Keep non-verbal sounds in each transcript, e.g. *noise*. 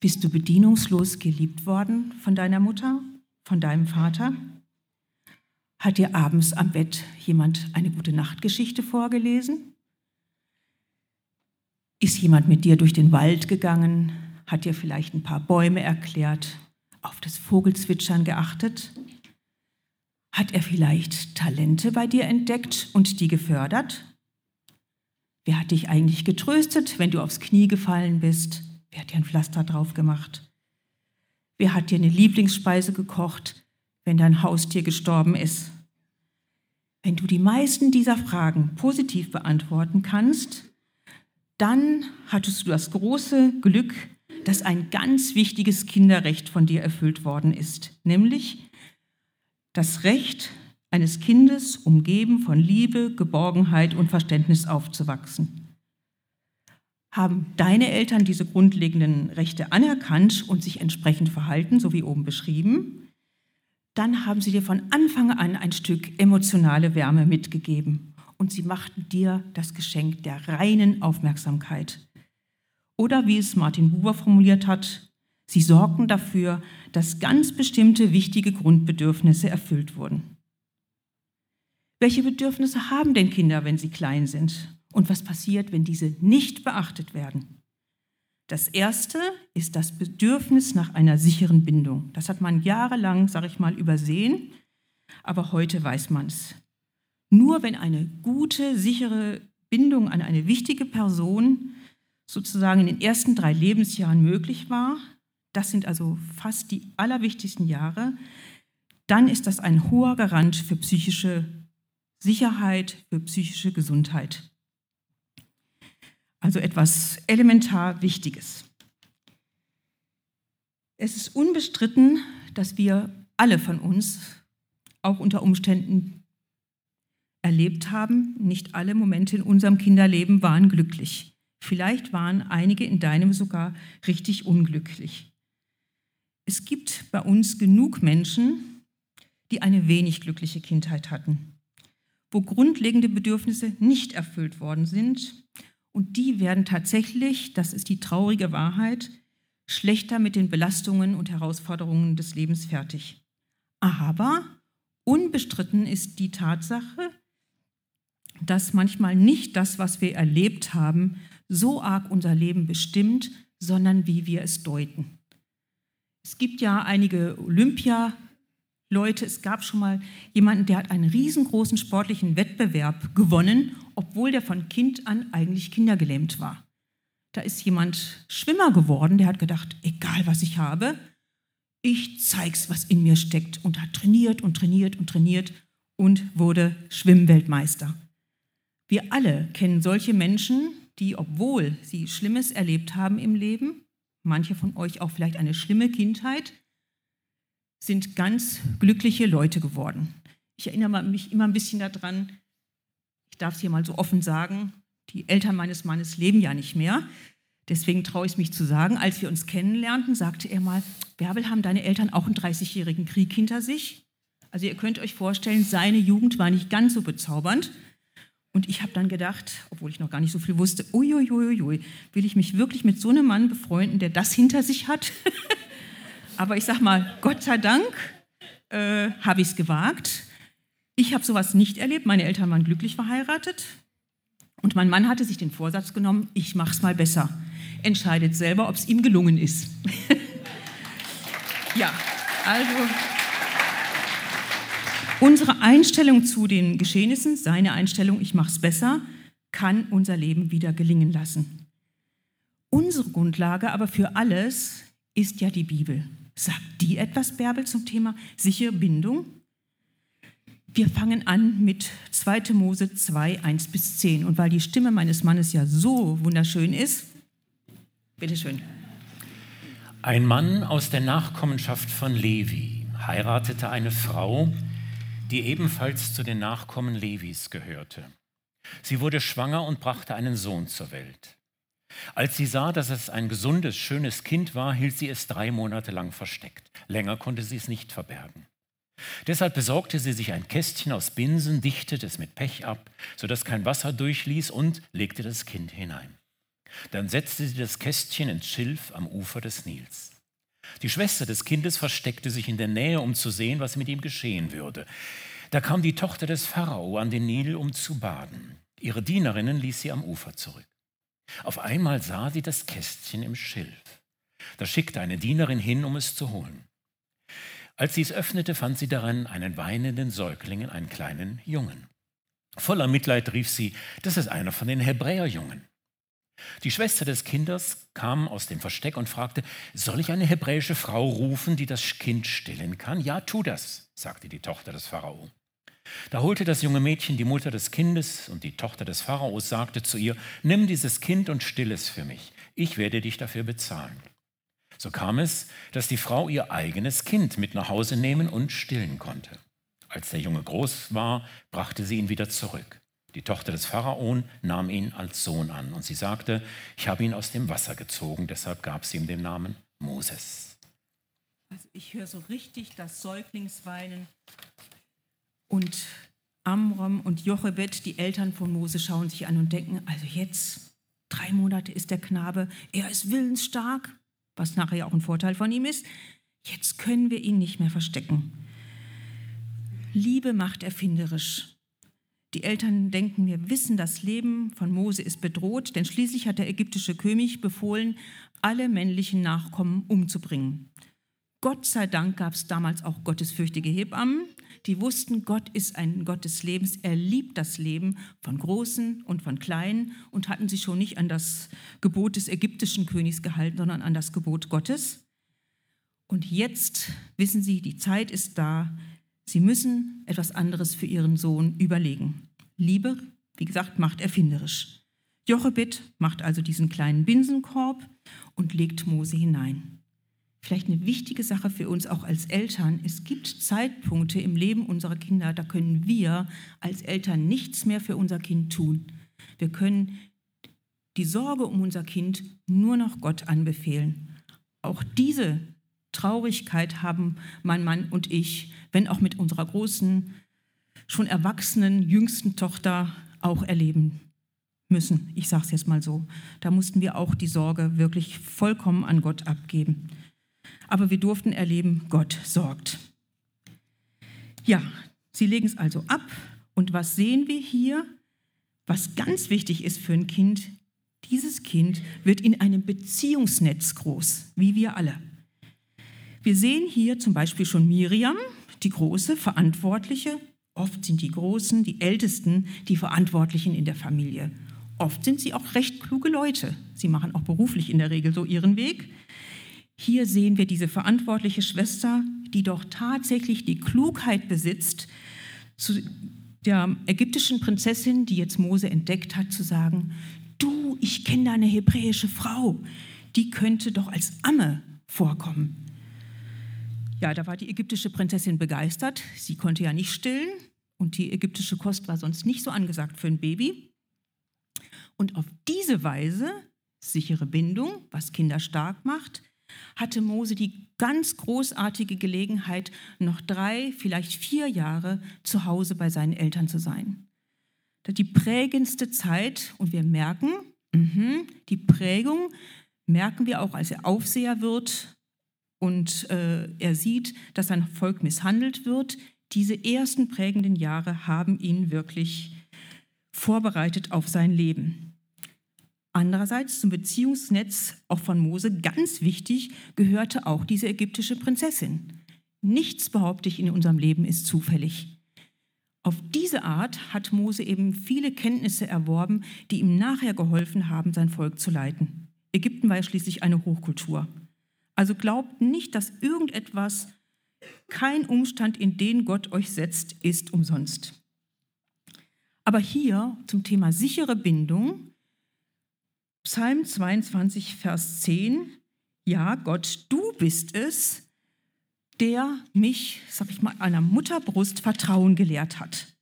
Bist du bedienungslos geliebt worden von deiner Mutter, von deinem Vater? Hat dir abends am Bett jemand eine gute Nachtgeschichte vorgelesen? Ist jemand mit dir durch den Wald gegangen, hat dir vielleicht ein paar Bäume erklärt, auf das Vogelzwitschern geachtet? Hat er vielleicht Talente bei dir entdeckt und die gefördert? Wer hat dich eigentlich getröstet, wenn du aufs Knie gefallen bist? Wer hat dir ein Pflaster drauf gemacht? Wer hat dir eine Lieblingsspeise gekocht, wenn dein Haustier gestorben ist? Wenn du die meisten dieser Fragen positiv beantworten kannst, dann hattest du das große Glück, dass ein ganz wichtiges Kinderrecht von dir erfüllt worden ist, nämlich das Recht eines Kindes, umgeben von Liebe, Geborgenheit und Verständnis aufzuwachsen. Haben deine Eltern diese grundlegenden Rechte anerkannt und sich entsprechend verhalten, so wie oben beschrieben, dann haben sie dir von Anfang an ein Stück emotionale Wärme mitgegeben und sie machten dir das Geschenk der reinen Aufmerksamkeit. Oder wie es Martin Buber formuliert hat, sie sorgten dafür, dass ganz bestimmte wichtige Grundbedürfnisse erfüllt wurden. Welche Bedürfnisse haben denn Kinder, wenn sie klein sind? Und was passiert, wenn diese nicht beachtet werden? Das erste ist das Bedürfnis nach einer sicheren Bindung. Das hat man jahrelang, sage ich mal, übersehen, aber heute weiß man es. Nur wenn eine gute, sichere Bindung an eine wichtige Person sozusagen in den ersten drei Lebensjahren möglich war, das sind also fast die allerwichtigsten Jahre, dann ist das ein hoher Garant für psychische Sicherheit, für psychische Gesundheit. Also etwas elementar Wichtiges. Es ist unbestritten, dass wir alle von uns auch unter Umständen erlebt haben, nicht alle Momente in unserem Kinderleben waren glücklich. Vielleicht waren einige in deinem sogar richtig unglücklich. Es gibt bei uns genug Menschen, die eine wenig glückliche Kindheit hatten, wo grundlegende Bedürfnisse nicht erfüllt worden sind und die werden tatsächlich, das ist die traurige Wahrheit, schlechter mit den Belastungen und Herausforderungen des Lebens fertig. Aber unbestritten ist die Tatsache, dass manchmal nicht das, was wir erlebt haben, so arg unser Leben bestimmt, sondern wie wir es deuten. Es gibt ja einige Olympia-Leute, es gab schon mal jemanden, der hat einen riesengroßen sportlichen Wettbewerb gewonnen, obwohl der von Kind an eigentlich kindergelähmt war. Da ist jemand Schwimmer geworden, der hat gedacht, egal was ich habe, ich zeig's, was in mir steckt und hat trainiert und trainiert und trainiert und wurde Schwimmweltmeister. Wir alle kennen solche Menschen, die, obwohl sie Schlimmes erlebt haben im Leben, manche von euch auch vielleicht eine schlimme Kindheit, sind ganz glückliche Leute geworden. Ich erinnere mich immer ein bisschen daran, darf es hier mal so offen sagen, die Eltern meines Mannes leben ja nicht mehr. Deswegen traue ich es mich zu sagen, als wir uns kennenlernten, sagte er mal, Bärbel, haben deine Eltern auch einen 30-jährigen Krieg hinter sich? Also ihr könnt euch vorstellen, seine Jugend war nicht ganz so bezaubernd. Und ich habe dann gedacht, obwohl ich noch gar nicht so viel wusste, uiuiuiui, will ich mich wirklich mit so einem Mann befreunden, der das hinter sich hat? *laughs* Aber ich sage mal, Gott sei Dank äh, habe ich es gewagt. Ich habe sowas nicht erlebt. Meine Eltern waren glücklich verheiratet. Und mein Mann hatte sich den Vorsatz genommen, ich mache es mal besser. Entscheidet selber, ob es ihm gelungen ist. *laughs* ja, also Unsere Einstellung zu den Geschehnissen, seine Einstellung, ich mache es besser, kann unser Leben wieder gelingen lassen. Unsere Grundlage aber für alles ist ja die Bibel. Sagt die etwas, Bärbel, zum Thema sichere Bindung? Wir fangen an mit 2. Mose 2, 1 bis 10. Und weil die Stimme meines Mannes ja so wunderschön ist, bitteschön. Ein Mann aus der Nachkommenschaft von Levi heiratete eine Frau, die ebenfalls zu den Nachkommen Levis gehörte. Sie wurde schwanger und brachte einen Sohn zur Welt. Als sie sah, dass es ein gesundes, schönes Kind war, hielt sie es drei Monate lang versteckt. Länger konnte sie es nicht verbergen. Deshalb besorgte sie sich ein Kästchen aus Binsen, dichtete es mit Pech ab, sodass kein Wasser durchließ und legte das Kind hinein. Dann setzte sie das Kästchen ins Schilf am Ufer des Nils. Die Schwester des Kindes versteckte sich in der Nähe, um zu sehen, was mit ihm geschehen würde. Da kam die Tochter des Pharao an den Nil, um zu baden. Ihre Dienerinnen ließ sie am Ufer zurück. Auf einmal sah sie das Kästchen im Schilf. Da schickte eine Dienerin hin, um es zu holen. Als sie es öffnete, fand sie darin einen weinenden Säugling, einen kleinen Jungen. Voller Mitleid rief sie, das ist einer von den Hebräerjungen. Die Schwester des Kindes kam aus dem Versteck und fragte, soll ich eine hebräische Frau rufen, die das Kind stillen kann? Ja, tu das, sagte die Tochter des Pharao. Da holte das junge Mädchen die Mutter des Kindes und die Tochter des Pharaos sagte zu ihr, nimm dieses Kind und still es für mich, ich werde dich dafür bezahlen. So kam es, dass die Frau ihr eigenes Kind mit nach Hause nehmen und stillen konnte. Als der Junge groß war, brachte sie ihn wieder zurück. Die Tochter des Pharaon nahm ihn als Sohn an und sie sagte, ich habe ihn aus dem Wasser gezogen, deshalb gab sie ihm den Namen Moses. Also ich höre so richtig das Säuglingsweinen und Amram und Jochebed, die Eltern von Mose, schauen sich an und denken, also jetzt, drei Monate ist der Knabe, er ist willensstark, was nachher auch ein Vorteil von ihm ist, jetzt können wir ihn nicht mehr verstecken. Liebe macht erfinderisch. Die Eltern denken, wir wissen, das Leben von Mose ist bedroht, denn schließlich hat der ägyptische König befohlen, alle männlichen Nachkommen umzubringen. Gott sei Dank gab es damals auch gottesfürchtige Hebammen, die wussten, Gott ist ein Gott des Lebens, er liebt das Leben von Großen und von Kleinen und hatten sich schon nicht an das Gebot des ägyptischen Königs gehalten, sondern an das Gebot Gottes. Und jetzt wissen sie, die Zeit ist da, Sie müssen etwas anderes für ihren Sohn überlegen. Liebe, wie gesagt, macht erfinderisch. Jochebed macht also diesen kleinen Binsenkorb und legt Mose hinein. Vielleicht eine wichtige Sache für uns auch als Eltern. Es gibt Zeitpunkte im Leben unserer Kinder, da können wir als Eltern nichts mehr für unser Kind tun. Wir können die Sorge um unser Kind nur noch Gott anbefehlen. Auch diese Traurigkeit haben mein Mann und ich, wenn auch mit unserer großen, schon erwachsenen, jüngsten Tochter auch erleben müssen. Ich sage es jetzt mal so. Da mussten wir auch die Sorge wirklich vollkommen an Gott abgeben. Aber wir durften erleben, Gott sorgt. Ja, sie legen es also ab. Und was sehen wir hier? Was ganz wichtig ist für ein Kind, dieses Kind wird in einem Beziehungsnetz groß, wie wir alle. Wir sehen hier zum Beispiel schon Miriam, die große Verantwortliche. Oft sind die Großen, die Ältesten, die Verantwortlichen in der Familie. Oft sind sie auch recht kluge Leute. Sie machen auch beruflich in der Regel so ihren Weg. Hier sehen wir diese verantwortliche Schwester, die doch tatsächlich die Klugheit besitzt, zu der ägyptischen Prinzessin, die jetzt Mose entdeckt hat, zu sagen, du, ich kenne da eine hebräische Frau, die könnte doch als Amme vorkommen. Ja, da war die ägyptische Prinzessin begeistert. Sie konnte ja nicht stillen und die ägyptische Kost war sonst nicht so angesagt für ein Baby. Und auf diese Weise, sichere Bindung, was Kinder stark macht, hatte Mose die ganz großartige Gelegenheit, noch drei, vielleicht vier Jahre zu Hause bei seinen Eltern zu sein. Die prägendste Zeit, und wir merken, mh, die Prägung merken wir auch, als er Aufseher wird und äh, er sieht, dass sein Volk misshandelt wird. Diese ersten prägenden Jahre haben ihn wirklich vorbereitet auf sein Leben. Andererseits zum Beziehungsnetz auch von Mose ganz wichtig gehörte auch diese ägyptische Prinzessin. Nichts, behaupte ich, in unserem Leben ist zufällig. Auf diese Art hat Mose eben viele Kenntnisse erworben, die ihm nachher geholfen haben, sein Volk zu leiten. Ägypten war ja schließlich eine Hochkultur. Also glaubt nicht, dass irgendetwas, kein Umstand, in den Gott euch setzt, ist umsonst. Aber hier zum Thema sichere Bindung, Psalm 22, Vers 10, ja, Gott, du bist es, der mich, sag ich mal, einer Mutterbrust Vertrauen gelehrt hat.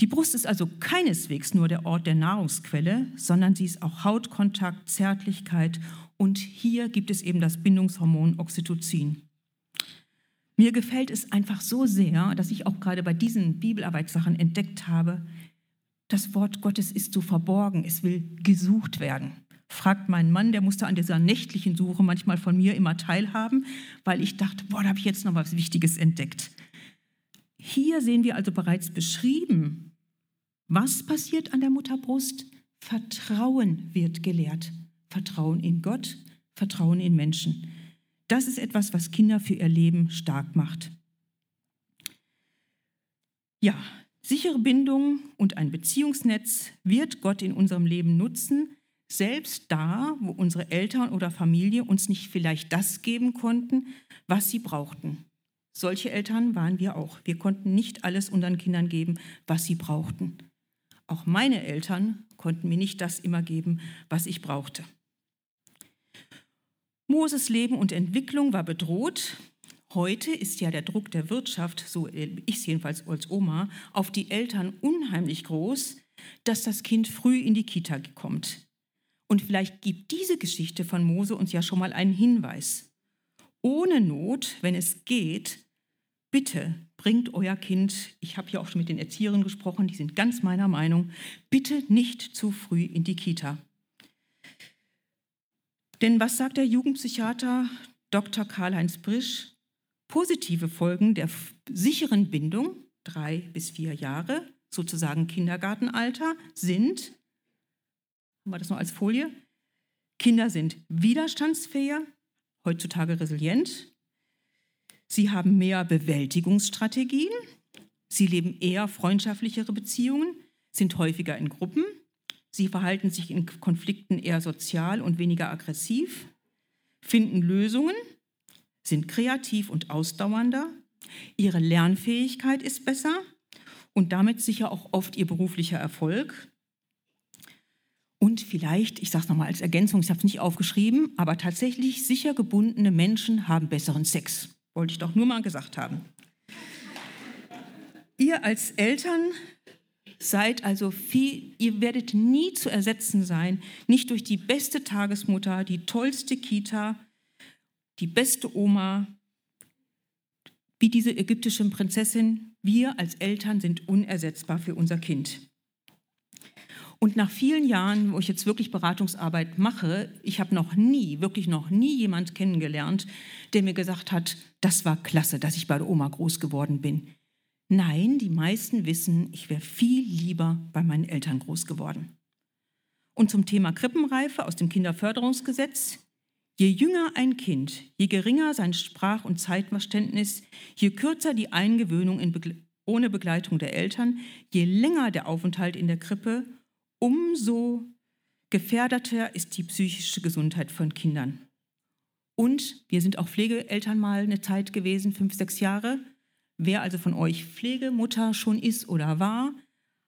Die Brust ist also keineswegs nur der Ort der Nahrungsquelle, sondern sie ist auch Hautkontakt, Zärtlichkeit und hier gibt es eben das Bindungshormon Oxytocin. Mir gefällt es einfach so sehr, dass ich auch gerade bei diesen Bibelarbeitssachen entdeckt habe, das Wort Gottes ist so verborgen, es will gesucht werden. Fragt meinen Mann, der musste an dieser nächtlichen Suche manchmal von mir immer teilhaben, weil ich dachte, boah, da habe ich jetzt noch was Wichtiges entdeckt. Hier sehen wir also bereits beschrieben, was passiert an der Mutterbrust. Vertrauen wird gelehrt. Vertrauen in Gott, Vertrauen in Menschen. Das ist etwas, was Kinder für ihr Leben stark macht. Ja, sichere Bindung und ein Beziehungsnetz wird Gott in unserem Leben nutzen, selbst da, wo unsere Eltern oder Familie uns nicht vielleicht das geben konnten, was sie brauchten. Solche Eltern waren wir auch. Wir konnten nicht alles unseren Kindern geben, was sie brauchten. Auch meine Eltern konnten mir nicht das immer geben, was ich brauchte. Moses Leben und Entwicklung war bedroht. Heute ist ja der Druck der Wirtschaft, so ich es jedenfalls als Oma, auf die Eltern unheimlich groß, dass das Kind früh in die Kita kommt. Und vielleicht gibt diese Geschichte von Mose uns ja schon mal einen Hinweis. Ohne Not, wenn es geht, bitte bringt euer Kind, ich habe ja auch schon mit den Erzieherinnen gesprochen, die sind ganz meiner Meinung, bitte nicht zu früh in die Kita. Denn was sagt der Jugendpsychiater Dr. Karl-Heinz Brisch? Positive Folgen der sicheren Bindung, drei bis vier Jahre, sozusagen Kindergartenalter, sind, haben wir das noch als Folie, Kinder sind widerstandsfähiger, heutzutage resilient, sie haben mehr Bewältigungsstrategien, sie leben eher freundschaftlichere Beziehungen, sind häufiger in Gruppen, Sie verhalten sich in Konflikten eher sozial und weniger aggressiv, finden Lösungen, sind kreativ und ausdauernder, ihre Lernfähigkeit ist besser und damit sicher auch oft ihr beruflicher Erfolg. Und vielleicht, ich sage es nochmal als Ergänzung, ich habe es nicht aufgeschrieben, aber tatsächlich sicher gebundene Menschen haben besseren Sex. Wollte ich doch nur mal gesagt haben. Ihr als Eltern Seid also viel, ihr werdet nie zu ersetzen sein, nicht durch die beste Tagesmutter, die tollste Kita, die beste Oma, wie diese ägyptische Prinzessin. Wir als Eltern sind unersetzbar für unser Kind. Und nach vielen Jahren, wo ich jetzt wirklich Beratungsarbeit mache, ich habe noch nie, wirklich noch nie jemand kennengelernt, der mir gesagt hat, das war klasse, dass ich bei der Oma groß geworden bin. Nein, die meisten wissen, ich wäre viel lieber bei meinen Eltern groß geworden. Und zum Thema Krippenreife aus dem Kinderförderungsgesetz. Je jünger ein Kind, je geringer sein Sprach- und Zeitverständnis, je kürzer die Eingewöhnung Begle ohne Begleitung der Eltern, je länger der Aufenthalt in der Krippe, umso gefährdeter ist die psychische Gesundheit von Kindern. Und wir sind auch Pflegeeltern mal eine Zeit gewesen, fünf, sechs Jahre. Wer also von euch Pflegemutter schon ist oder war,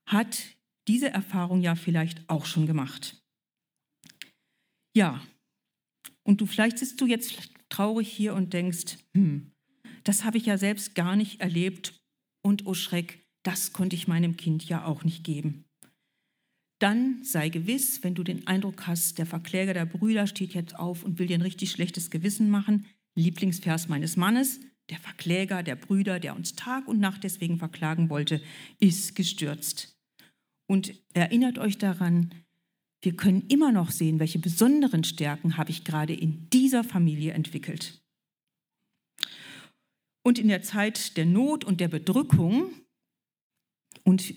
hat diese Erfahrung ja vielleicht auch schon gemacht. Ja, und du vielleicht sitzt du jetzt traurig hier und denkst, hm, das habe ich ja selbst gar nicht erlebt und oh Schreck, das konnte ich meinem Kind ja auch nicht geben. Dann sei gewiss, wenn du den Eindruck hast, der Verkläger der Brüder steht jetzt auf und will dir ein richtig schlechtes Gewissen machen, Lieblingsvers meines Mannes, der Verkläger der Brüder, der uns Tag und Nacht deswegen verklagen wollte, ist gestürzt. Und erinnert euch daran, wir können immer noch sehen, welche besonderen Stärken habe ich gerade in dieser Familie entwickelt. Und in der Zeit der Not und der Bedrückung, und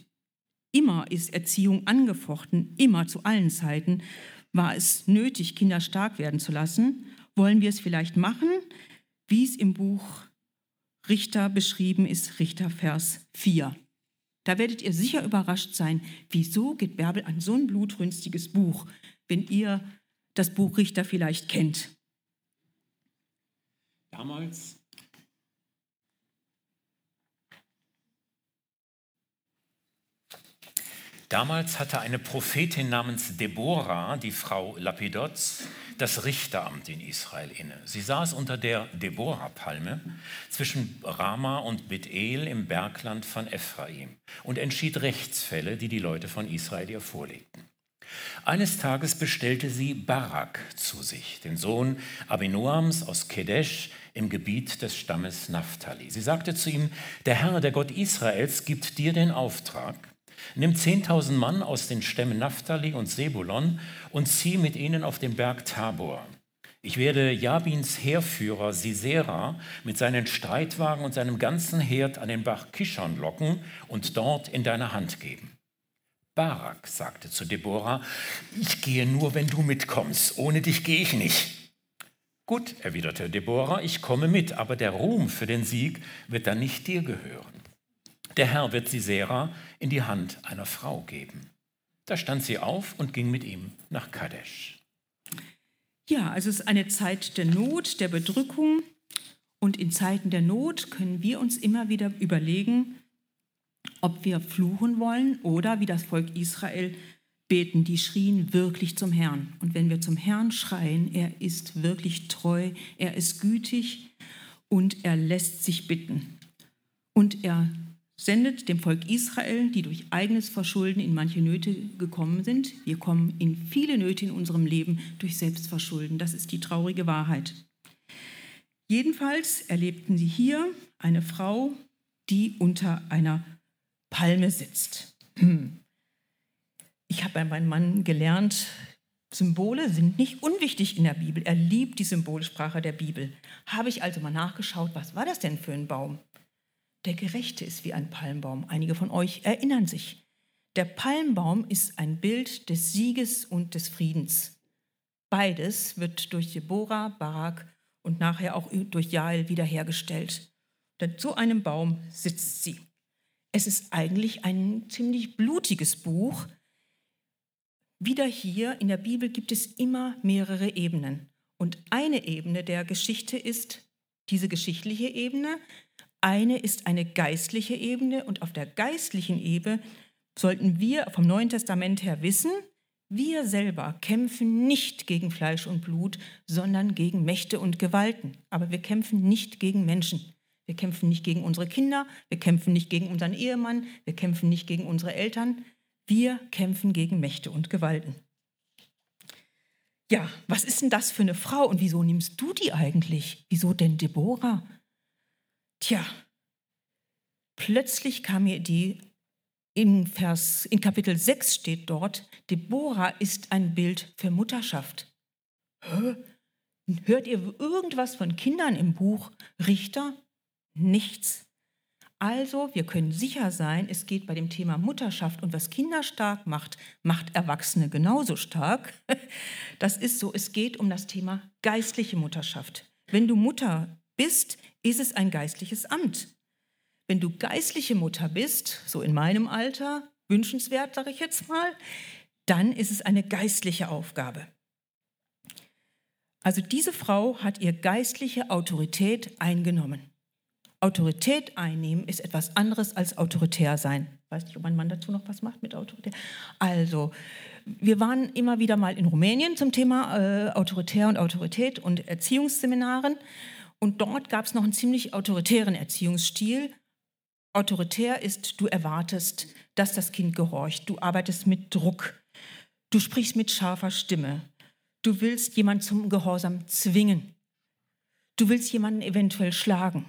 immer ist Erziehung angefochten, immer zu allen Zeiten, war es nötig, Kinder stark werden zu lassen, wollen wir es vielleicht machen, wie es im Buch Richter beschrieben ist Richter Vers 4. Da werdet ihr sicher überrascht sein, wieso geht Bärbel an so ein blutrünstiges Buch, wenn ihr das Buch Richter vielleicht kennt. Damals Damals hatte eine Prophetin namens Deborah, die Frau Lapidots, das Richteramt in Israel inne. Sie saß unter der Deborah-Palme zwischen Rama und Bethel im Bergland von Ephraim und entschied Rechtsfälle, die die Leute von Israel ihr vorlegten. Eines Tages bestellte sie Barak zu sich, den Sohn Abinoams aus Kedesh im Gebiet des Stammes Naphtali. Sie sagte zu ihm, der Herr, der Gott Israels, gibt dir den Auftrag, Nimm 10.000 Mann aus den Stämmen Naphtali und Sebulon und zieh mit ihnen auf den Berg Tabor. Ich werde Jabins Heerführer Sisera mit seinen Streitwagen und seinem ganzen Herd an den Bach Kishon locken und dort in deine Hand geben. Barak sagte zu Deborah, ich gehe nur, wenn du mitkommst, ohne dich gehe ich nicht. Gut, erwiderte Deborah, ich komme mit, aber der Ruhm für den Sieg wird dann nicht dir gehören. Der Herr wird Sisera in die Hand einer Frau geben. Da stand sie auf und ging mit ihm nach Kadesh. Ja, also es ist eine Zeit der Not, der Bedrückung. Und in Zeiten der Not können wir uns immer wieder überlegen, ob wir fluchen wollen oder wie das Volk Israel beten. Die schrien wirklich zum Herrn. Und wenn wir zum Herrn schreien, er ist wirklich treu, er ist gütig und er lässt sich bitten. Und er sendet dem Volk Israel, die durch eigenes Verschulden in manche Nöte gekommen sind. Wir kommen in viele Nöte in unserem Leben durch Selbstverschulden. Das ist die traurige Wahrheit. Jedenfalls erlebten sie hier eine Frau, die unter einer Palme sitzt. Ich habe bei meinem Mann gelernt, Symbole sind nicht unwichtig in der Bibel. Er liebt die Symbolsprache der Bibel. Habe ich also mal nachgeschaut, was war das denn für ein Baum? Der Gerechte ist wie ein Palmbaum. Einige von euch erinnern sich. Der Palmbaum ist ein Bild des Sieges und des Friedens. Beides wird durch Deborah, Barak und nachher auch durch Jael wiederhergestellt. Denn zu einem Baum sitzt sie. Es ist eigentlich ein ziemlich blutiges Buch. Wieder hier in der Bibel gibt es immer mehrere Ebenen. Und eine Ebene der Geschichte ist diese geschichtliche Ebene, eine ist eine geistliche Ebene und auf der geistlichen Ebene sollten wir vom Neuen Testament her wissen, wir selber kämpfen nicht gegen Fleisch und Blut, sondern gegen Mächte und Gewalten. Aber wir kämpfen nicht gegen Menschen. Wir kämpfen nicht gegen unsere Kinder, wir kämpfen nicht gegen unseren Ehemann, wir kämpfen nicht gegen unsere Eltern. Wir kämpfen gegen Mächte und Gewalten. Ja, was ist denn das für eine Frau und wieso nimmst du die eigentlich? Wieso denn Deborah? Tja, plötzlich kam mir die, in, Vers, in Kapitel 6 steht dort, Deborah ist ein Bild für Mutterschaft. Hä? Hört ihr irgendwas von Kindern im Buch Richter? Nichts. Also, wir können sicher sein, es geht bei dem Thema Mutterschaft und was Kinder stark macht, macht Erwachsene genauso stark. *laughs* Das ist so, es geht um das Thema geistliche Mutterschaft. Wenn du Mutter bist, ist es ein geistliches Amt. Wenn du geistliche Mutter bist, so in meinem Alter, wünschenswert, sage ich jetzt mal, dann ist es eine geistliche Aufgabe. Also diese Frau hat ihr geistliche Autorität eingenommen. Autorität einnehmen ist etwas anderes als autoritär sein. Ich weiß nicht, ob mein Mann dazu noch was macht mit Autorität. Also, wir waren immer wieder mal in Rumänien zum Thema äh, Autoritär und Autorität und Erziehungsseminaren. Und dort gab es noch einen ziemlich autoritären Erziehungsstil. Autoritär ist, du erwartest, dass das Kind gehorcht. Du arbeitest mit Druck. Du sprichst mit scharfer Stimme. Du willst jemanden zum Gehorsam zwingen. Du willst jemanden eventuell schlagen.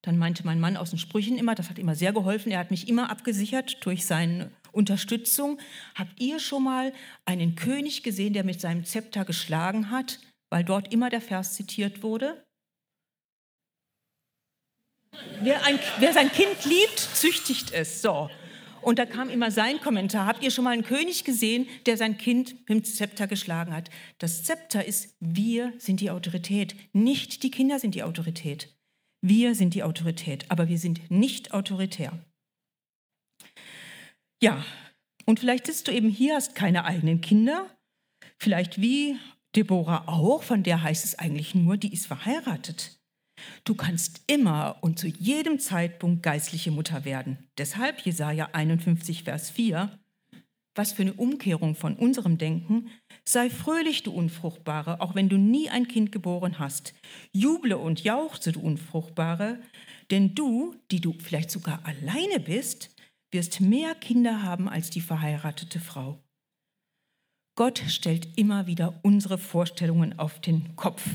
Dann meinte mein Mann aus den Sprüchen immer, das hat immer sehr geholfen, er hat mich immer abgesichert durch seine Unterstützung. Habt ihr schon mal einen König gesehen, der mit seinem Zepter geschlagen hat, weil dort immer der Vers zitiert wurde? Wer, ein, wer sein Kind liebt, züchtigt es. So. Und da kam immer sein Kommentar. Habt ihr schon mal einen König gesehen, der sein Kind mit dem Zepter geschlagen hat? Das Zepter ist, wir sind die Autorität. Nicht die Kinder sind die Autorität. Wir sind die Autorität, aber wir sind nicht autoritär. Ja, und vielleicht sitzt du eben hier, hast keine eigenen Kinder. Vielleicht wie Deborah auch, von der heißt es eigentlich nur, die ist verheiratet. Du kannst immer und zu jedem Zeitpunkt geistliche Mutter werden. Deshalb Jesaja 51, Vers 4. Was für eine Umkehrung von unserem Denken. Sei fröhlich, du Unfruchtbare, auch wenn du nie ein Kind geboren hast. Juble und jauchze, du Unfruchtbare, denn du, die du vielleicht sogar alleine bist, wirst mehr Kinder haben als die verheiratete Frau. Gott stellt immer wieder unsere Vorstellungen auf den Kopf.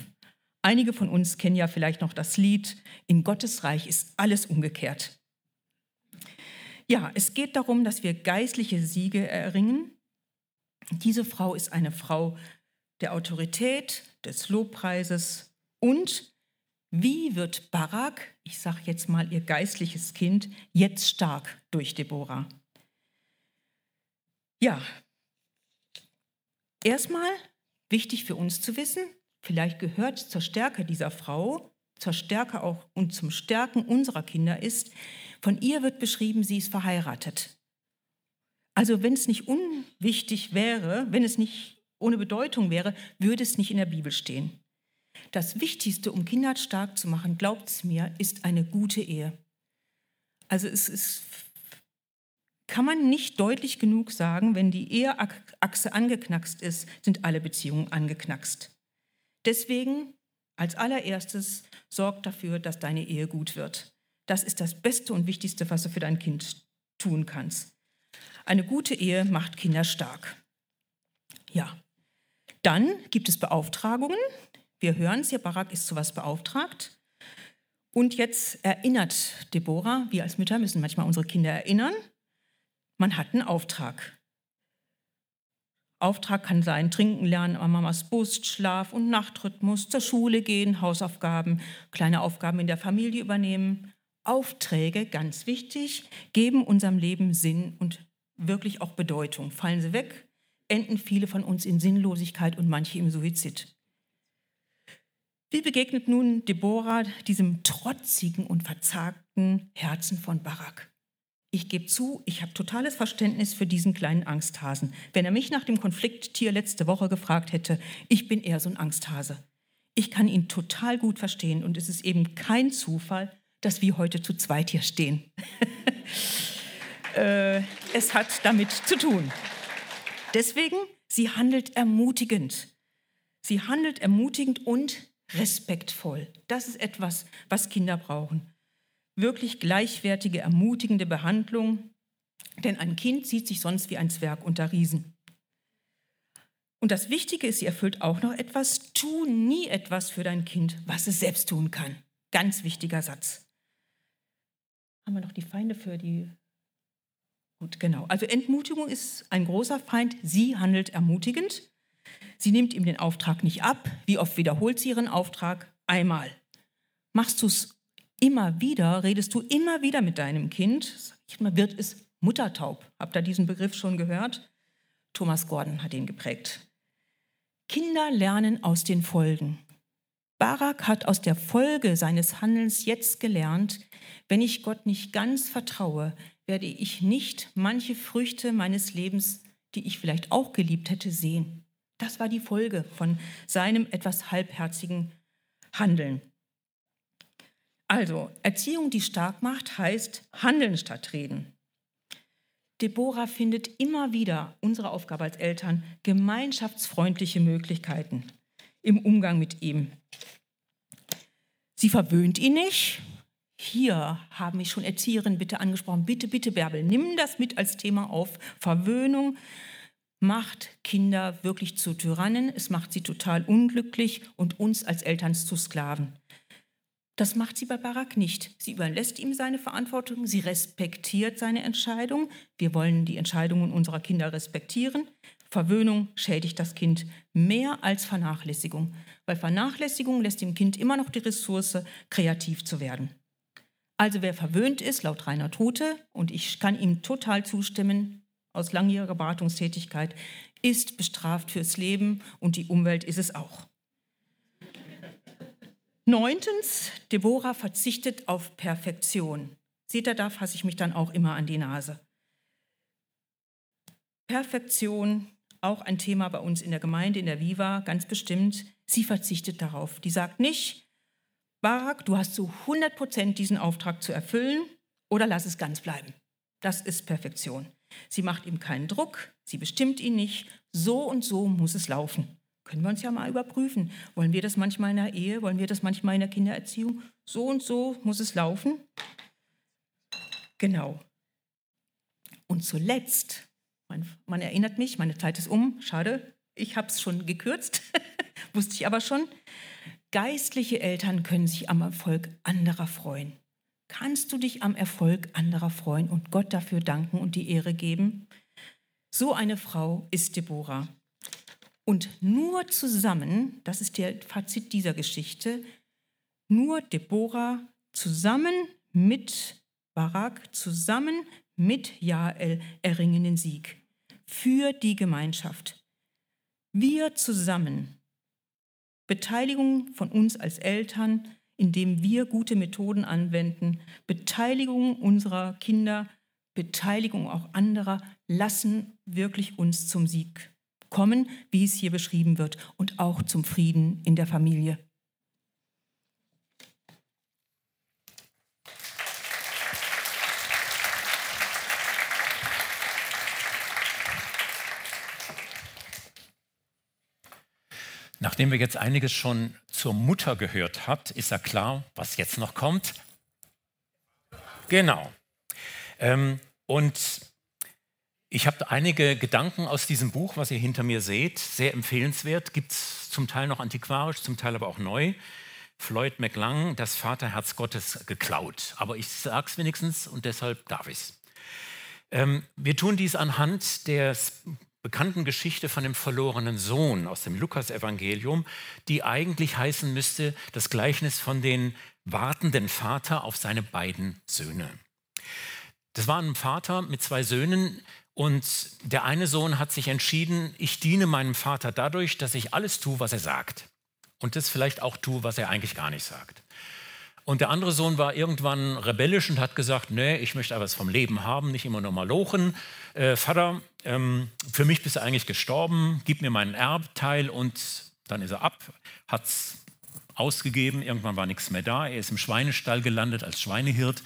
Einige von uns kennen ja vielleicht noch das Lied, in Gottes Reich ist alles umgekehrt. Ja, es geht darum, dass wir geistliche Siege erringen. Diese Frau ist eine Frau der Autorität, des Lobpreises und wie wird Barak, ich sage jetzt mal ihr geistliches Kind, jetzt stark durch Deborah? Ja, erstmal wichtig für uns zu wissen, vielleicht gehört zur Stärke dieser Frau, zur Stärke auch und zum Stärken unserer Kinder ist, von ihr wird beschrieben, sie ist verheiratet. Also wenn es nicht unwichtig wäre, wenn es nicht ohne Bedeutung wäre, würde es nicht in der Bibel stehen. Das Wichtigste, um Kinder stark zu machen, glaubt es mir, ist eine gute Ehe. Also es ist, kann man nicht deutlich genug sagen, wenn die Eheachse angeknackst ist, sind alle Beziehungen angeknackst. Deswegen als allererstes sorg dafür, dass deine Ehe gut wird. Das ist das Beste und Wichtigste, was du für dein Kind tun kannst. Eine gute Ehe macht Kinder stark. Ja, dann gibt es Beauftragungen. Wir hören es hier, Barak ist zu was beauftragt. Und jetzt erinnert Deborah, wir als Mütter müssen manchmal unsere Kinder erinnern, man hat einen Auftrag. Auftrag kann sein, trinken lernen, aber Mamas Bust, Schlaf und Nachtrhythmus, zur Schule gehen, Hausaufgaben, kleine Aufgaben in der Familie übernehmen. Aufträge, ganz wichtig, geben unserem Leben Sinn und wirklich auch Bedeutung. Fallen sie weg, enden viele von uns in Sinnlosigkeit und manche im Suizid. Wie begegnet nun Deborah diesem trotzigen und verzagten Herzen von Barak? Ich gebe zu, ich habe totales Verständnis für diesen kleinen Angsthasen. Wenn er mich nach dem Konflikttier letzte Woche gefragt hätte, ich bin eher so ein Angsthase. Ich kann ihn total gut verstehen und es ist eben kein Zufall, dass wir heute zu zweit hier stehen. *laughs* äh, es hat damit zu tun. Deswegen, sie handelt ermutigend. Sie handelt ermutigend und respektvoll. Das ist etwas, was Kinder brauchen. Wirklich gleichwertige, ermutigende Behandlung, denn ein Kind sieht sich sonst wie ein Zwerg unter Riesen. Und das Wichtige ist, sie erfüllt auch noch etwas, tu nie etwas für dein Kind, was es selbst tun kann. Ganz wichtiger Satz. Haben wir noch die Feinde für die... Gut, genau. Also Entmutigung ist ein großer Feind. Sie handelt ermutigend. Sie nimmt ihm den Auftrag nicht ab. Wie oft wiederholt sie ihren Auftrag? Einmal. Machst du es immer wieder, redest du immer wieder mit deinem Kind, wird es muttertaub. Habt ihr diesen Begriff schon gehört? Thomas Gordon hat ihn geprägt. Kinder lernen aus den Folgen. Barak hat aus der Folge seines Handelns jetzt gelernt, wenn ich Gott nicht ganz vertraue, werde ich nicht manche Früchte meines Lebens, die ich vielleicht auch geliebt hätte, sehen. Das war die Folge von seinem etwas halbherzigen Handeln. Also, Erziehung, die stark macht, heißt Handeln statt Reden. Deborah findet immer wieder, unsere Aufgabe als Eltern, gemeinschaftsfreundliche Möglichkeiten im Umgang mit ihm. Sie verwöhnt ihn nicht. Hier haben mich schon Erzieherinnen bitte angesprochen. Bitte, bitte, Bärbel, nimm das mit als Thema auf. Verwöhnung macht Kinder wirklich zu Tyrannen, es macht sie total unglücklich und uns als Eltern zu Sklaven. Das macht sie bei Barak nicht. Sie überlässt ihm seine Verantwortung, sie respektiert seine Entscheidung. Wir wollen die Entscheidungen unserer Kinder respektieren. Verwöhnung schädigt das Kind mehr als Vernachlässigung, weil Vernachlässigung lässt dem Kind immer noch die Ressource, kreativ zu werden. Also wer verwöhnt ist, laut Rainer Tote, und ich kann ihm total zustimmen, aus langjähriger Beratungstätigkeit, ist bestraft fürs Leben und die Umwelt ist es auch. Neuntens, Deborah verzichtet auf Perfektion. Seht ihr, da fasse ich mich dann auch immer an die Nase. Perfektion, auch ein Thema bei uns in der Gemeinde, in der Viva, ganz bestimmt. Sie verzichtet darauf. Die sagt nicht, Barak, du hast zu 100 Prozent diesen Auftrag zu erfüllen oder lass es ganz bleiben. Das ist Perfektion. Sie macht ihm keinen Druck, sie bestimmt ihn nicht. So und so muss es laufen. Können wir uns ja mal überprüfen. Wollen wir das manchmal in der Ehe? Wollen wir das manchmal in der Kindererziehung? So und so muss es laufen. Genau. Und zuletzt, man, man erinnert mich, meine Zeit ist um, schade, ich habe es schon gekürzt, *laughs* wusste ich aber schon. Geistliche Eltern können sich am Erfolg anderer freuen. Kannst du dich am Erfolg anderer freuen und Gott dafür danken und die Ehre geben? So eine Frau ist Deborah. Und nur zusammen, das ist der Fazit dieser Geschichte, nur Deborah zusammen mit Barak, zusammen mit Jael erringen den Sieg für die Gemeinschaft. Wir zusammen, Beteiligung von uns als Eltern, indem wir gute Methoden anwenden, Beteiligung unserer Kinder, Beteiligung auch anderer, lassen wirklich uns zum Sieg kommen, wie es hier beschrieben wird, und auch zum Frieden in der Familie. Nachdem wir jetzt einiges schon zur Mutter gehört habt, ist ja klar, was jetzt noch kommt. Genau. Ähm, und ich habe einige Gedanken aus diesem Buch, was ihr hinter mir seht, sehr empfehlenswert. Gibt es zum Teil noch antiquarisch, zum Teil aber auch neu. Floyd McLang, das Vaterherz Gottes, geklaut. Aber ich sage es wenigstens und deshalb darf ich es. Ähm, wir tun dies anhand des bekannten Geschichte von dem verlorenen Sohn aus dem Lukasevangelium, die eigentlich heißen müsste das Gleichnis von den wartenden Vater auf seine beiden Söhne. Das war ein Vater mit zwei Söhnen und der eine Sohn hat sich entschieden, ich diene meinem Vater dadurch, dass ich alles tue, was er sagt und das vielleicht auch tue, was er eigentlich gar nicht sagt. Und der andere Sohn war irgendwann rebellisch und hat gesagt, nee, ich möchte aber was vom Leben haben, nicht immer nur mal lochen. Äh, Vater, ähm, für mich bist du eigentlich gestorben, gib mir meinen Erbteil und dann ist er ab, hat es ausgegeben, irgendwann war nichts mehr da, er ist im Schweinestall gelandet als Schweinehirt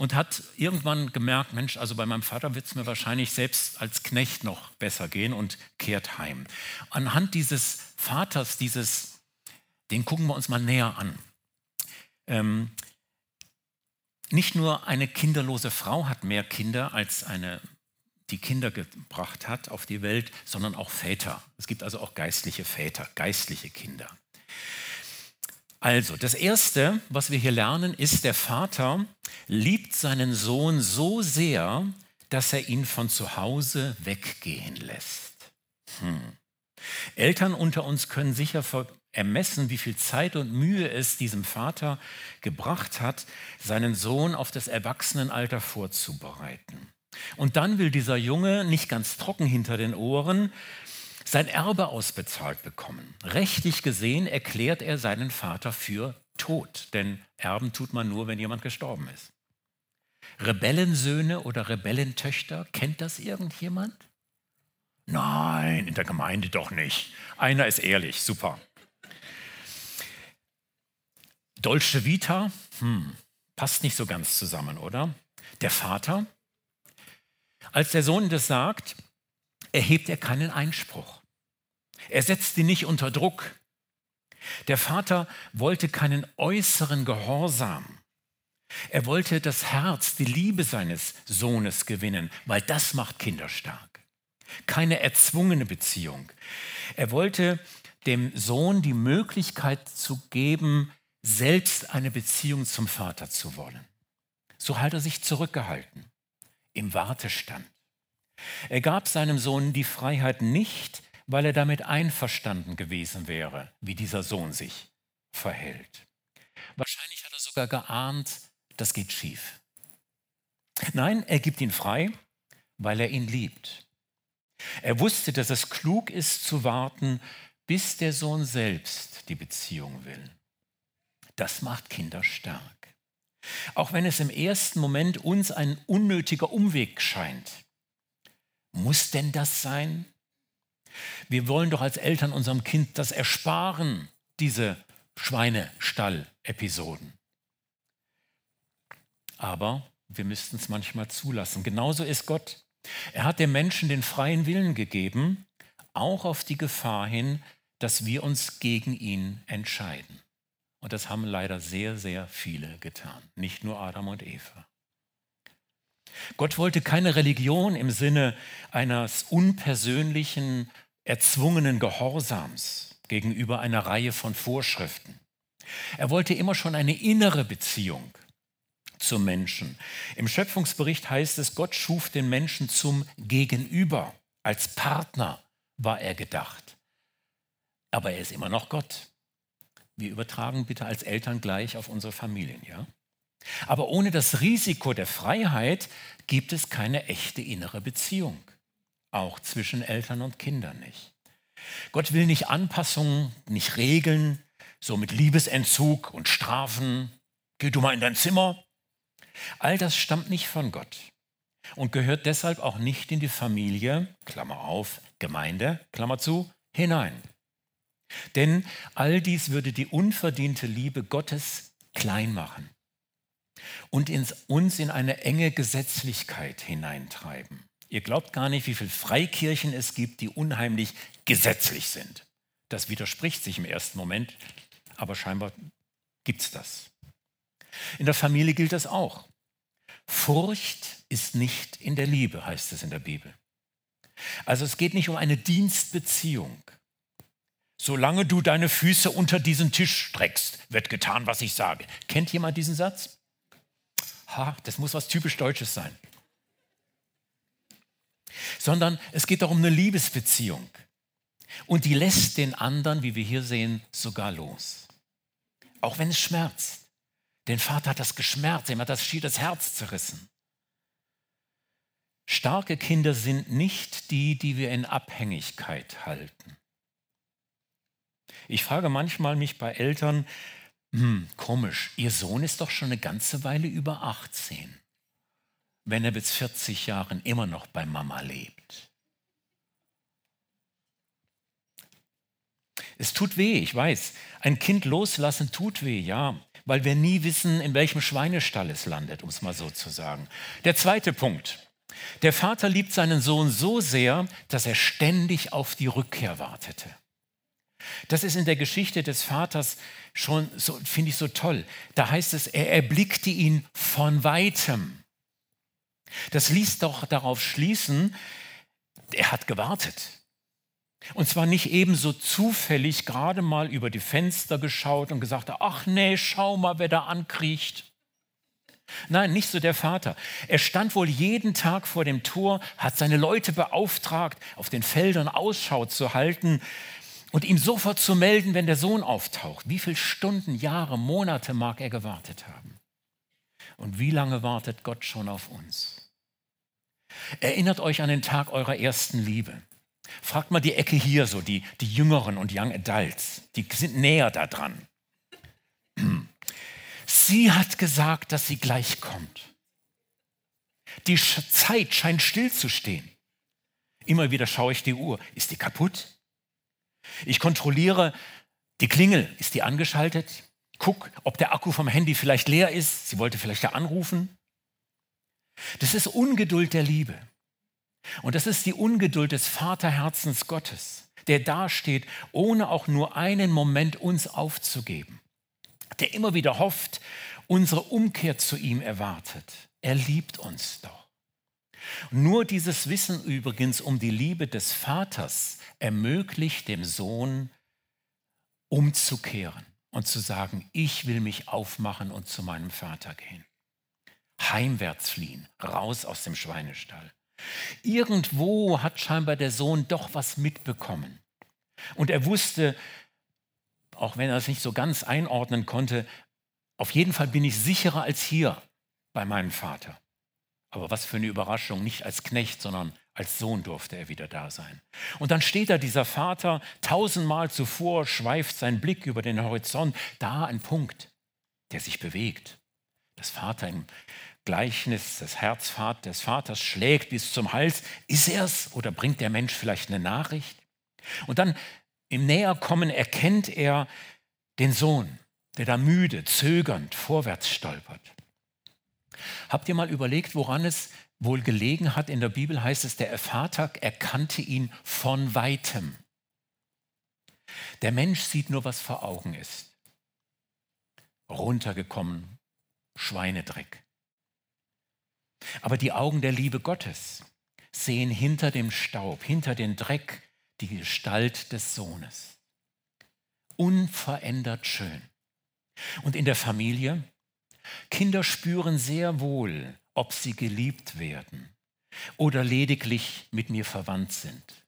und hat irgendwann gemerkt, Mensch, also bei meinem Vater wird es mir wahrscheinlich selbst als Knecht noch besser gehen und kehrt heim. Anhand dieses Vaters, dieses, den gucken wir uns mal näher an. Ähm, nicht nur eine kinderlose Frau hat mehr Kinder als eine, die Kinder gebracht hat auf die Welt, sondern auch Väter. Es gibt also auch geistliche Väter, geistliche Kinder. Also, das Erste, was wir hier lernen, ist, der Vater liebt seinen Sohn so sehr, dass er ihn von zu Hause weggehen lässt. Hm. Eltern unter uns können sicher ermessen, wie viel Zeit und Mühe es diesem Vater gebracht hat, seinen Sohn auf das Erwachsenenalter vorzubereiten. Und dann will dieser Junge nicht ganz trocken hinter den Ohren sein Erbe ausbezahlt bekommen. Rechtlich gesehen erklärt er seinen Vater für tot, denn Erben tut man nur, wenn jemand gestorben ist. Rebellensöhne oder Rebellentöchter, kennt das irgendjemand? Nein, in der Gemeinde doch nicht. Einer ist ehrlich, super. Dolce Vita, hm, passt nicht so ganz zusammen, oder? Der Vater, als der Sohn das sagt, erhebt er keinen Einspruch. Er setzt ihn nicht unter Druck. Der Vater wollte keinen äußeren Gehorsam. Er wollte das Herz, die Liebe seines Sohnes gewinnen, weil das macht Kinder stark. Keine erzwungene Beziehung. Er wollte dem Sohn die Möglichkeit zu geben, selbst eine Beziehung zum Vater zu wollen. So hat er sich zurückgehalten, im Wartestand. Er gab seinem Sohn die Freiheit nicht, weil er damit einverstanden gewesen wäre, wie dieser Sohn sich verhält. Wahrscheinlich hat er sogar geahnt, das geht schief. Nein, er gibt ihn frei, weil er ihn liebt. Er wusste, dass es klug ist zu warten, bis der Sohn selbst die Beziehung will. Das macht Kinder stark. Auch wenn es im ersten Moment uns ein unnötiger Umweg scheint. Muss denn das sein? Wir wollen doch als Eltern unserem Kind das ersparen, diese Schweinestall-Episoden. Aber wir müssten es manchmal zulassen. Genauso ist Gott. Er hat dem Menschen den freien Willen gegeben, auch auf die Gefahr hin, dass wir uns gegen ihn entscheiden. Und das haben leider sehr, sehr viele getan, nicht nur Adam und Eva. Gott wollte keine Religion im Sinne eines unpersönlichen, erzwungenen Gehorsams gegenüber einer Reihe von Vorschriften. Er wollte immer schon eine innere Beziehung. zum Menschen. Im Schöpfungsbericht heißt es, Gott schuf den Menschen zum Gegenüber. Als Partner war er gedacht. Aber er ist immer noch Gott. Wir übertragen bitte als Eltern gleich auf unsere Familien, ja? Aber ohne das Risiko der Freiheit gibt es keine echte innere Beziehung. Auch zwischen Eltern und Kindern nicht. Gott will nicht Anpassungen, nicht Regeln, so mit Liebesentzug und Strafen. Geh du mal in dein Zimmer. All das stammt nicht von Gott und gehört deshalb auch nicht in die Familie, Klammer auf, Gemeinde, Klammer zu, hinein. Denn all dies würde die unverdiente Liebe Gottes klein machen und uns in eine enge Gesetzlichkeit hineintreiben. Ihr glaubt gar nicht, wie viele Freikirchen es gibt, die unheimlich gesetzlich sind. Das widerspricht sich im ersten Moment, aber scheinbar gibt es das. In der Familie gilt das auch. Furcht ist nicht in der Liebe, heißt es in der Bibel. Also es geht nicht um eine Dienstbeziehung. Solange du deine Füße unter diesen Tisch streckst, wird getan, was ich sage. Kennt jemand diesen Satz? Ha, das muss was typisch Deutsches sein. Sondern es geht darum eine Liebesbeziehung. Und die lässt den anderen, wie wir hier sehen, sogar los. Auch wenn es schmerzt. Den Vater hat das geschmerzt, ihm hat das schier das Herz zerrissen. Starke Kinder sind nicht die, die wir in Abhängigkeit halten. Ich frage manchmal mich bei Eltern, hm, komisch, Ihr Sohn ist doch schon eine ganze Weile über 18, wenn er bis 40 Jahren immer noch bei Mama lebt. Es tut weh, ich weiß. Ein Kind loslassen tut weh, ja, weil wir nie wissen, in welchem Schweinestall es landet, um es mal so zu sagen. Der zweite Punkt. Der Vater liebt seinen Sohn so sehr, dass er ständig auf die Rückkehr wartete. Das ist in der Geschichte des Vaters schon, so, finde ich so toll. Da heißt es, er erblickte ihn von weitem. Das ließ doch darauf schließen, er hat gewartet. Und zwar nicht ebenso zufällig gerade mal über die Fenster geschaut und gesagt, ach nee, schau mal, wer da ankriecht. Nein, nicht so der Vater. Er stand wohl jeden Tag vor dem Tor, hat seine Leute beauftragt, auf den Feldern Ausschau zu halten, und ihm sofort zu melden, wenn der Sohn auftaucht. Wie viele Stunden, Jahre, Monate mag er gewartet haben? Und wie lange wartet Gott schon auf uns? Erinnert euch an den Tag eurer ersten Liebe. Fragt mal die Ecke hier so, die, die Jüngeren und Young Adults, die sind näher da dran. Sie hat gesagt, dass sie gleich kommt. Die Zeit scheint stillzustehen. Immer wieder schaue ich die Uhr. Ist die kaputt? Ich kontrolliere die Klingel, ist die angeschaltet? Guck, ob der Akku vom Handy vielleicht leer ist. Sie wollte vielleicht da anrufen. Das ist Ungeduld der Liebe. Und das ist die Ungeduld des Vaterherzens Gottes, der dasteht, ohne auch nur einen Moment uns aufzugeben, der immer wieder hofft, unsere Umkehr zu ihm erwartet. Er liebt uns doch. Nur dieses Wissen übrigens um die Liebe des Vaters ermöglicht dem Sohn umzukehren und zu sagen, ich will mich aufmachen und zu meinem Vater gehen. Heimwärts fliehen, raus aus dem Schweinestall. Irgendwo hat scheinbar der Sohn doch was mitbekommen. Und er wusste, auch wenn er es nicht so ganz einordnen konnte, auf jeden Fall bin ich sicherer als hier bei meinem Vater. Aber was für eine Überraschung, nicht als Knecht, sondern als Sohn durfte er wieder da sein. Und dann steht da dieser Vater, tausendmal zuvor schweift sein Blick über den Horizont, da ein Punkt, der sich bewegt. Das Vater im Gleichnis, das Herz des Vaters schlägt bis zum Hals. Ist er es oder bringt der Mensch vielleicht eine Nachricht? Und dann im Näherkommen erkennt er den Sohn, der da müde, zögernd vorwärts stolpert. Habt ihr mal überlegt, woran es wohl gelegen hat? In der Bibel heißt es, der Vater erkannte ihn von weitem. Der Mensch sieht nur, was vor Augen ist. Runtergekommen, Schweinedreck. Aber die Augen der Liebe Gottes sehen hinter dem Staub, hinter den Dreck die Gestalt des Sohnes. Unverändert schön. Und in der Familie Kinder spüren sehr wohl, ob sie geliebt werden oder lediglich mit mir verwandt sind.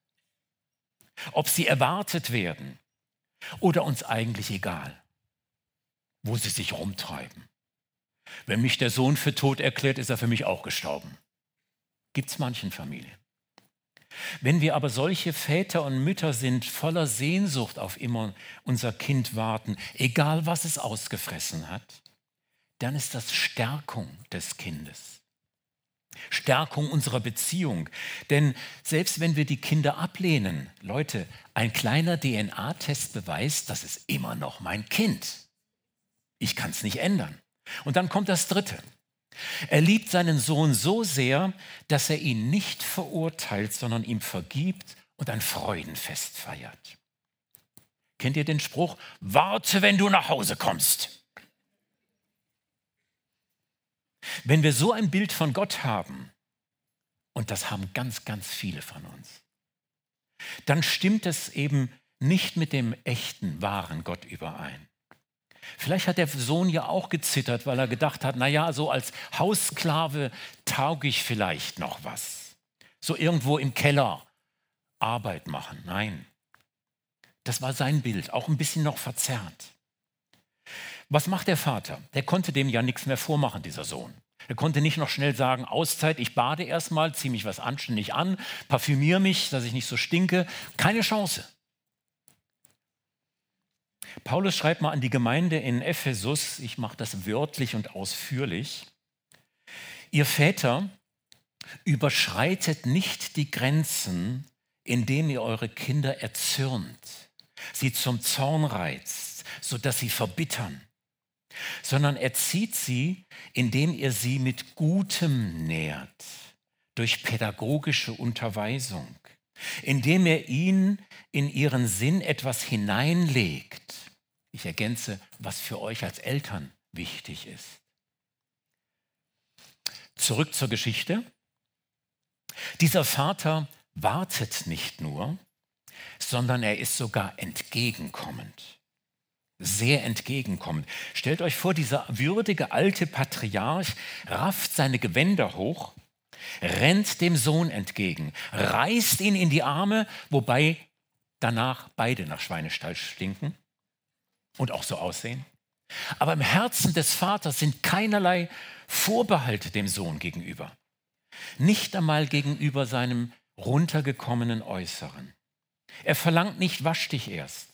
Ob sie erwartet werden oder uns eigentlich egal, wo sie sich rumtreiben. Wenn mich der Sohn für tot erklärt, ist er für mich auch gestorben. Gibt es manchen Familien. Wenn wir aber solche Väter und Mütter sind, voller Sehnsucht auf immer unser Kind warten, egal was es ausgefressen hat, dann ist das Stärkung des Kindes. Stärkung unserer Beziehung. Denn selbst wenn wir die Kinder ablehnen, Leute, ein kleiner DNA-Test beweist, das ist immer noch mein Kind. Ich kann es nicht ändern. Und dann kommt das Dritte. Er liebt seinen Sohn so sehr, dass er ihn nicht verurteilt, sondern ihm vergibt und ein Freudenfest feiert. Kennt ihr den Spruch, warte, wenn du nach Hause kommst? Wenn wir so ein Bild von Gott haben, und das haben ganz, ganz viele von uns, dann stimmt es eben nicht mit dem echten, wahren Gott überein. Vielleicht hat der Sohn ja auch gezittert, weil er gedacht hat, naja, so als Haussklave tauge ich vielleicht noch was. So irgendwo im Keller Arbeit machen. Nein, das war sein Bild, auch ein bisschen noch verzerrt. Was macht der Vater? Der konnte dem ja nichts mehr vormachen, dieser Sohn. Er konnte nicht noch schnell sagen, Auszeit, ich bade erstmal, ziehe mich was anständig an, parfümiere mich, dass ich nicht so stinke. Keine Chance. Paulus schreibt mal an die Gemeinde in Ephesus, ich mache das wörtlich und ausführlich, ihr Väter, überschreitet nicht die Grenzen, indem ihr eure Kinder erzürnt, sie zum Zorn reizt, sodass sie verbittern, sondern erzieht sie, indem ihr sie mit Gutem nährt, durch pädagogische Unterweisung, indem ihr ihnen in ihren Sinn etwas hineinlegt, ich ergänze, was für euch als Eltern wichtig ist. Zurück zur Geschichte. Dieser Vater wartet nicht nur, sondern er ist sogar entgegenkommend. Sehr entgegenkommend. Stellt euch vor, dieser würdige alte Patriarch rafft seine Gewänder hoch, rennt dem Sohn entgegen, reißt ihn in die Arme, wobei danach beide nach Schweinestall stinken und auch so aussehen. Aber im Herzen des Vaters sind keinerlei Vorbehalte dem Sohn gegenüber. Nicht einmal gegenüber seinem runtergekommenen Äußeren. Er verlangt nicht, wasch dich erst.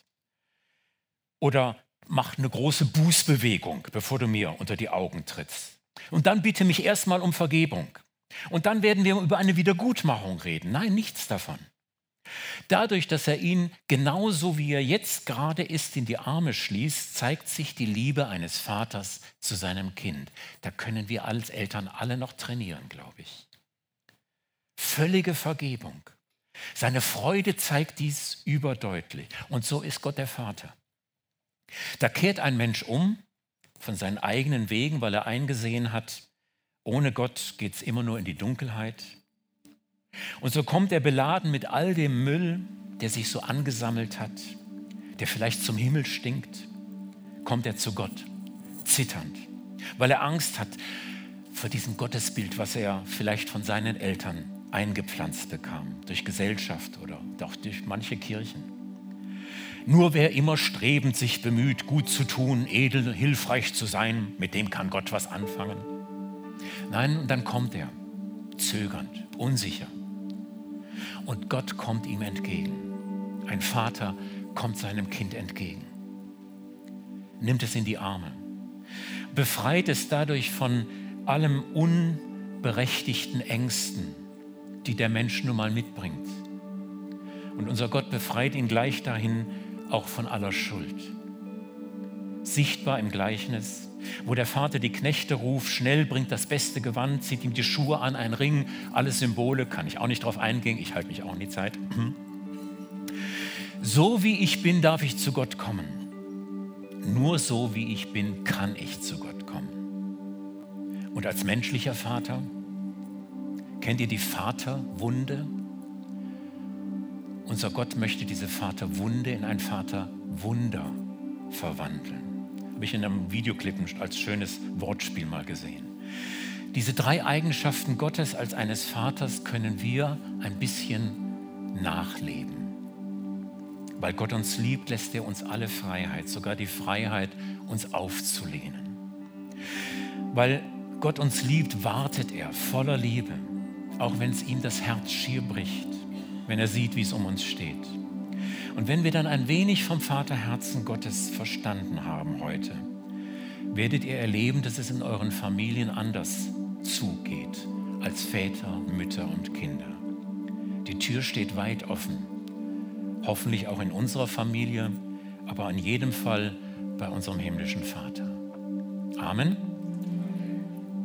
Oder mach eine große Bußbewegung, bevor du mir unter die Augen trittst. Und dann bitte mich erstmal um Vergebung. Und dann werden wir über eine Wiedergutmachung reden. Nein, nichts davon. Dadurch, dass er ihn genauso wie er jetzt gerade ist in die Arme schließt, zeigt sich die Liebe eines Vaters zu seinem Kind. Da können wir als Eltern alle noch trainieren, glaube ich. Völlige Vergebung. Seine Freude zeigt dies überdeutlich. Und so ist Gott der Vater. Da kehrt ein Mensch um von seinen eigenen Wegen, weil er eingesehen hat, ohne Gott geht es immer nur in die Dunkelheit. Und so kommt er beladen mit all dem Müll, der sich so angesammelt hat, der vielleicht zum Himmel stinkt, kommt er zu Gott, zitternd, weil er Angst hat vor diesem Gottesbild, was er vielleicht von seinen Eltern eingepflanzt bekam, durch Gesellschaft oder auch durch manche Kirchen. Nur wer immer strebend sich bemüht, gut zu tun, edel, hilfreich zu sein, mit dem kann Gott was anfangen. Nein, und dann kommt er, zögernd, unsicher, und Gott kommt ihm entgegen. Ein Vater kommt seinem Kind entgegen, nimmt es in die Arme, befreit es dadurch von allem unberechtigten Ängsten, die der Mensch nun mal mitbringt. Und unser Gott befreit ihn gleich dahin auch von aller Schuld. Sichtbar im Gleichnis wo der Vater die Knechte ruft, schnell bringt das beste Gewand, zieht ihm die Schuhe an, ein Ring, alles Symbole, kann ich auch nicht drauf eingehen, ich halte mich auch in die Zeit. So wie ich bin, darf ich zu Gott kommen. Nur so wie ich bin, kann ich zu Gott kommen. Und als menschlicher Vater, kennt ihr die Vaterwunde? Unser Gott möchte diese Vaterwunde in ein Vaterwunder verwandeln Habe ich in einem Videoclip als schönes Wortspiel mal gesehen. Diese drei Eigenschaften Gottes als eines Vaters können wir ein bisschen nachleben. Weil Gott uns liebt, lässt er uns alle Freiheit, sogar die Freiheit, uns aufzulehnen. Weil Gott uns liebt, wartet er voller Liebe, auch wenn es ihm das Herz schier bricht, wenn er sieht, wie es um uns steht. Und wenn wir dann ein wenig vom Vaterherzen Gottes verstanden haben heute, werdet ihr erleben, dass es in euren Familien anders zugeht als Väter, Mütter und Kinder. Die Tür steht weit offen, hoffentlich auch in unserer Familie, aber in jedem Fall bei unserem himmlischen Vater. Amen.